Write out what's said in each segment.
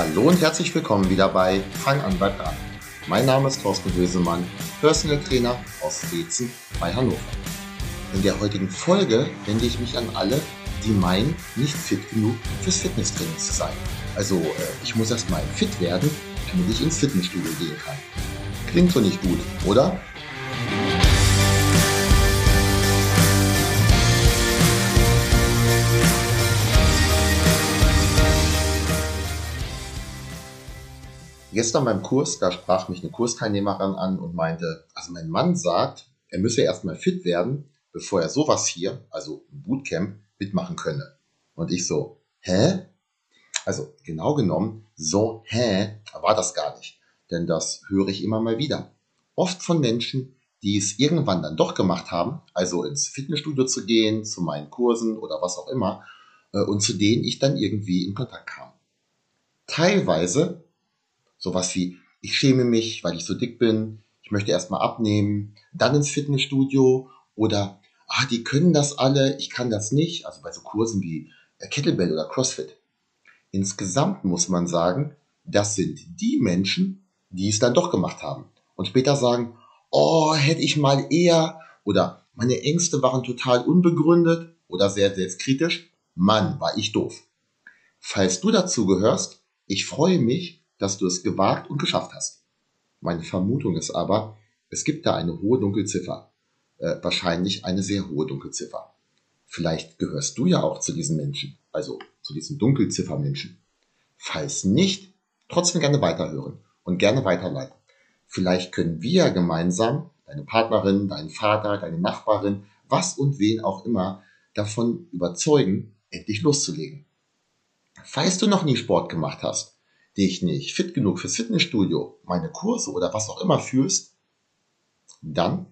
Hallo und herzlich willkommen wieder bei Fang an, bleib dran. Mein Name ist Thorsten Hösemann, Personal Trainer aus Wezen bei Hannover. In der heutigen Folge wende ich mich an alle, die meinen, nicht fit genug fürs Fitnesstraining zu sein. Also äh, ich muss erst mal fit werden, damit ich ins Fitnessstudio gehen kann. Klingt so nicht gut, oder? Gestern beim Kurs, da sprach mich eine Kursteilnehmerin an und meinte, also mein Mann sagt, er müsse erstmal fit werden, bevor er sowas hier, also ein Bootcamp, mitmachen könne. Und ich so, hä? Also genau genommen, so hä war das gar nicht. Denn das höre ich immer mal wieder. Oft von Menschen, die es irgendwann dann doch gemacht haben, also ins Fitnessstudio zu gehen, zu meinen Kursen oder was auch immer, äh, und zu denen ich dann irgendwie in Kontakt kam. Teilweise Sowas wie, ich schäme mich, weil ich so dick bin, ich möchte erstmal abnehmen, dann ins Fitnessstudio oder, ah, die können das alle, ich kann das nicht, also bei so Kursen wie äh, Kettlebell oder CrossFit. Insgesamt muss man sagen, das sind die Menschen, die es dann doch gemacht haben und später sagen, oh, hätte ich mal eher oder meine Ängste waren total unbegründet oder sehr selbstkritisch, Mann, war ich doof. Falls du dazu gehörst, ich freue mich, dass du es gewagt und geschafft hast. Meine Vermutung ist aber, es gibt da eine hohe Dunkelziffer. Äh, wahrscheinlich eine sehr hohe Dunkelziffer. Vielleicht gehörst du ja auch zu diesen Menschen, also zu diesen Dunkelziffermenschen. Falls nicht, trotzdem gerne weiterhören und gerne weiterleiten. Vielleicht können wir gemeinsam, deine Partnerin, deinen Vater, deine Nachbarin, was und wen auch immer, davon überzeugen, endlich loszulegen. Falls du noch nie Sport gemacht hast dich nicht fit genug fürs Fitnessstudio, meine Kurse oder was auch immer führst, dann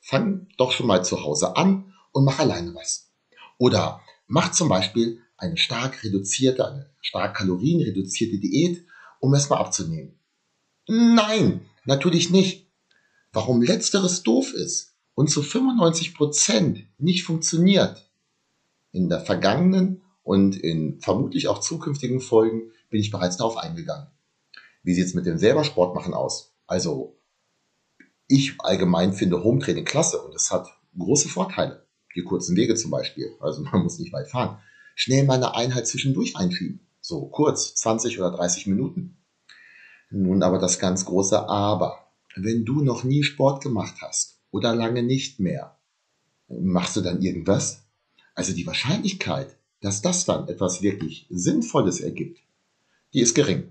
fang doch schon mal zu Hause an und mach alleine was. Oder mach zum Beispiel eine stark reduzierte, eine stark kalorienreduzierte Diät, um erstmal abzunehmen. Nein, natürlich nicht. Warum letzteres doof ist und zu 95 Prozent nicht funktioniert. In der vergangenen und in vermutlich auch zukünftigen Folgen bin ich bereits darauf eingegangen. Wie sieht es mit dem selber Sport machen aus? Also, ich allgemein finde Home-Training klasse und es hat große Vorteile. Die kurzen Wege zum Beispiel. Also man muss nicht weit fahren. Schnell mal eine Einheit zwischendurch einschieben. So kurz, 20 oder 30 Minuten. Nun aber das ganz große Aber. Wenn du noch nie Sport gemacht hast oder lange nicht mehr, machst du dann irgendwas? Also die Wahrscheinlichkeit, dass das dann etwas wirklich Sinnvolles ergibt, die ist gering.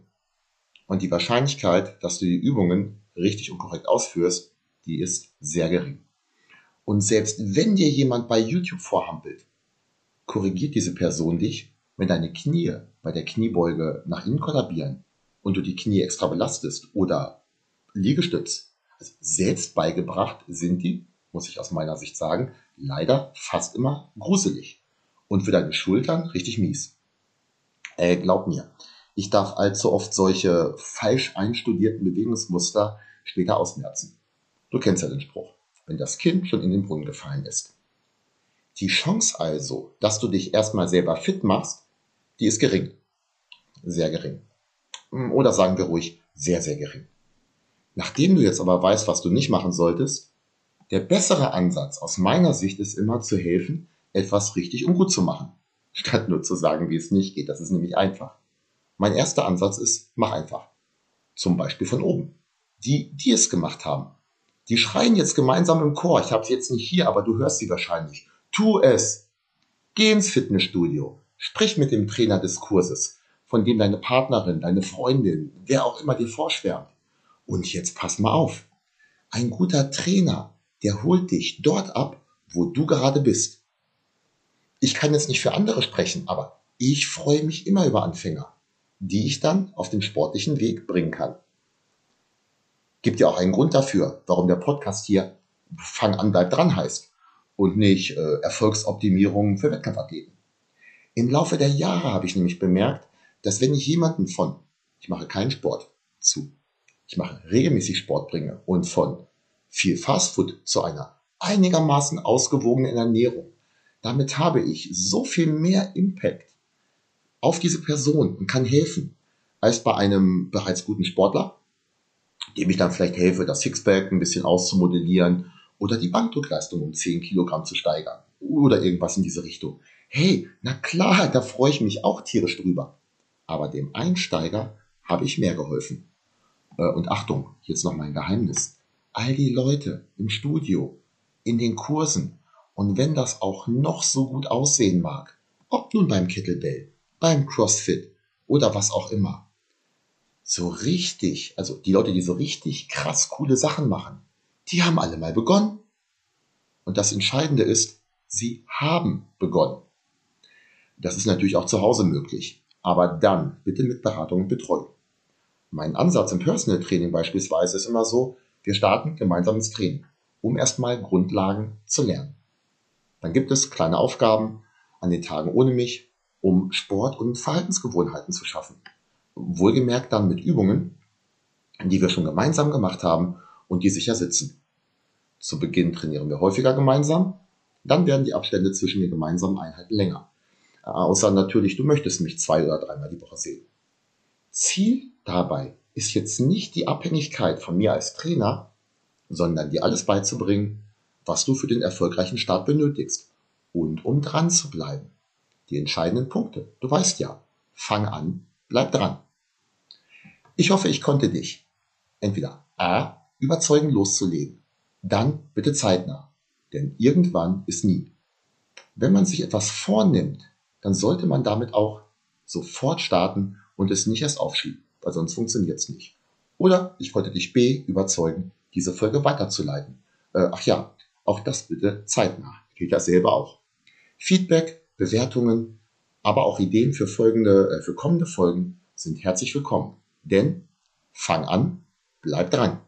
Und die Wahrscheinlichkeit, dass du die Übungen richtig und korrekt ausführst, die ist sehr gering. Und selbst wenn dir jemand bei YouTube vorhampelt, korrigiert diese Person dich, wenn deine Knie bei der Kniebeuge nach innen kollabieren und du die Knie extra belastest oder Liegestütz. Also selbst beigebracht sind die, muss ich aus meiner Sicht sagen, leider fast immer gruselig und für deine Schultern richtig mies. Äh, glaub mir, ich darf allzu oft solche falsch einstudierten Bewegungsmuster später ausmerzen. Du kennst ja den Spruch, wenn das Kind schon in den Brunnen gefallen ist. Die Chance also, dass du dich erstmal selber fit machst, die ist gering. Sehr gering. Oder sagen wir ruhig, sehr, sehr gering. Nachdem du jetzt aber weißt, was du nicht machen solltest, der bessere Ansatz aus meiner Sicht ist immer zu helfen, etwas richtig und gut zu machen, statt nur zu sagen, wie es nicht geht. Das ist nämlich einfach. Mein erster Ansatz ist, mach einfach. Zum Beispiel von oben. Die, die es gemacht haben, die schreien jetzt gemeinsam im Chor. Ich habe sie jetzt nicht hier, aber du hörst sie wahrscheinlich. Tu es. Geh ins Fitnessstudio. Sprich mit dem Trainer des Kurses, von dem deine Partnerin, deine Freundin, wer auch immer dir vorschwärmt. Und jetzt pass mal auf. Ein guter Trainer, der holt dich dort ab, wo du gerade bist. Ich kann jetzt nicht für andere sprechen, aber ich freue mich immer über Anfänger, die ich dann auf den sportlichen Weg bringen kann. Gibt ja auch einen Grund dafür, warum der Podcast hier Fang an, bleib dran heißt und nicht äh, Erfolgsoptimierung für Wettkampfathleten. Im Laufe der Jahre habe ich nämlich bemerkt, dass wenn ich jemanden von, ich mache keinen Sport, zu, ich mache regelmäßig Sport bringe und von viel Fastfood zu einer einigermaßen ausgewogenen Ernährung, damit habe ich so viel mehr Impact auf diese Person und kann helfen, als bei einem bereits guten Sportler, dem ich dann vielleicht helfe, das Sixpack ein bisschen auszumodellieren oder die Bankdrückleistung um 10 Kilogramm zu steigern oder irgendwas in diese Richtung. Hey, na klar, da freue ich mich auch tierisch drüber. Aber dem Einsteiger habe ich mehr geholfen. Äh, und Achtung, jetzt noch mein Geheimnis. All die Leute im Studio, in den Kursen und wenn das auch noch so gut aussehen mag, ob nun beim Kettlebell, beim CrossFit oder was auch immer, so richtig, also die Leute, die so richtig krass coole Sachen machen, die haben alle mal begonnen. Und das Entscheidende ist, sie haben begonnen. Das ist natürlich auch zu Hause möglich, aber dann bitte mit Beratung und Betreuung. Mein Ansatz im Personal Training beispielsweise ist immer so, wir starten gemeinsam ins Training, um erstmal Grundlagen zu lernen. Dann gibt es kleine Aufgaben an den Tagen ohne mich, um Sport- und Verhaltensgewohnheiten zu schaffen. Wohlgemerkt dann mit Übungen, die wir schon gemeinsam gemacht haben und die sicher sitzen. Zu Beginn trainieren wir häufiger gemeinsam, dann werden die Abstände zwischen den gemeinsamen Einheiten länger. Außer natürlich, du möchtest mich zwei oder dreimal die Woche sehen. Ziel dabei ist jetzt nicht die Abhängigkeit von mir als Trainer, sondern dir alles beizubringen, was du für den erfolgreichen Start benötigst und um dran zu bleiben. Die entscheidenden Punkte. Du weißt ja, fang an, bleib dran. Ich hoffe, ich konnte dich entweder A überzeugen loszulegen, dann bitte zeitnah, denn irgendwann ist nie. Wenn man sich etwas vornimmt, dann sollte man damit auch sofort starten und es nicht erst aufschieben, weil sonst funktioniert es nicht. Oder ich konnte dich B überzeugen, diese Folge weiterzuleiten. Äh, ach ja, auch das bitte zeitnah. Geht ja selber auch. Feedback, Bewertungen, aber auch Ideen für folgende, äh, für kommende Folgen sind herzlich willkommen. Denn fang an, bleib dran.